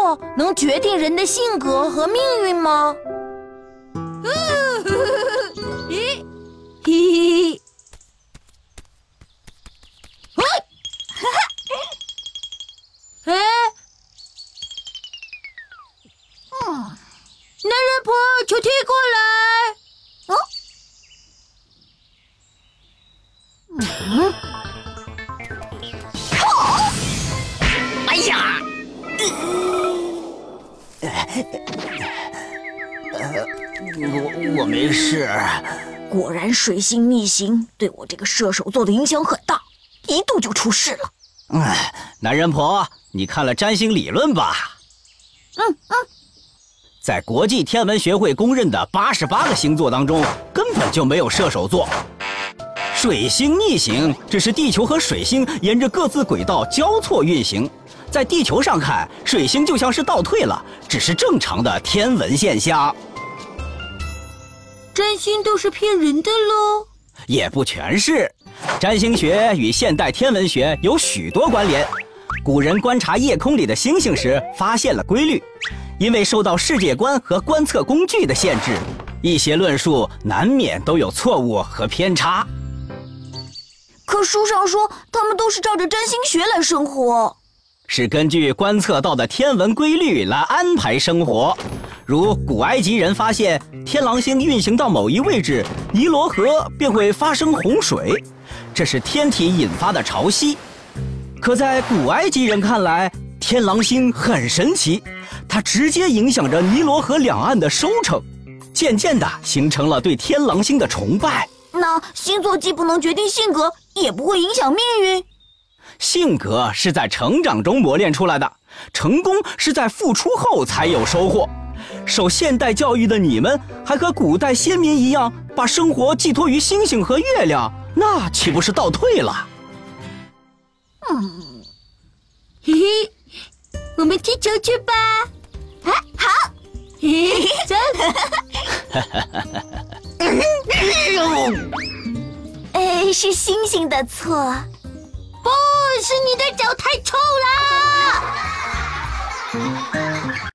座能决定人的性格和命运吗？咦，嘿嘿，喂，哈哈，哎，嗯，男人婆，求踢过来。我我没事。果然，水星逆行对我这个射手座的影响很大，一度就出事了。哎，男人婆，你看了占星理论吧？嗯嗯，在国际天文学会公认的八十八个星座当中，根本就没有射手座。水星逆行只是地球和水星沿着各自轨道交错运行，在地球上看，水星就像是倒退了，只是正常的天文现象。占星都是骗人的喽？也不全是，占星学与现代天文学有许多关联。古人观察夜空里的星星时，发现了规律。因为受到世界观和观测工具的限制，一些论述难免都有错误和偏差。可书上说，他们都是照着占星学来生活，是根据观测到的天文规律来安排生活。如古埃及人发现，天狼星运行到某一位置，尼罗河便会发生洪水，这是天体引发的潮汐。可在古埃及人看来，天狼星很神奇，它直接影响着尼罗河两岸的收成，渐渐地形成了对天狼星的崇拜。那星座既不能决定性格，也不会影响命运。性格是在成长中磨练出来的，成功是在付出后才有收获。受现代教育的你们，还和古代先民一样，把生活寄托于星星和月亮，那岂不是倒退了？嗯，嘿嘿，我们踢球去吧。啊，好，嘿嘿，走。哎，是星星的错，不是你的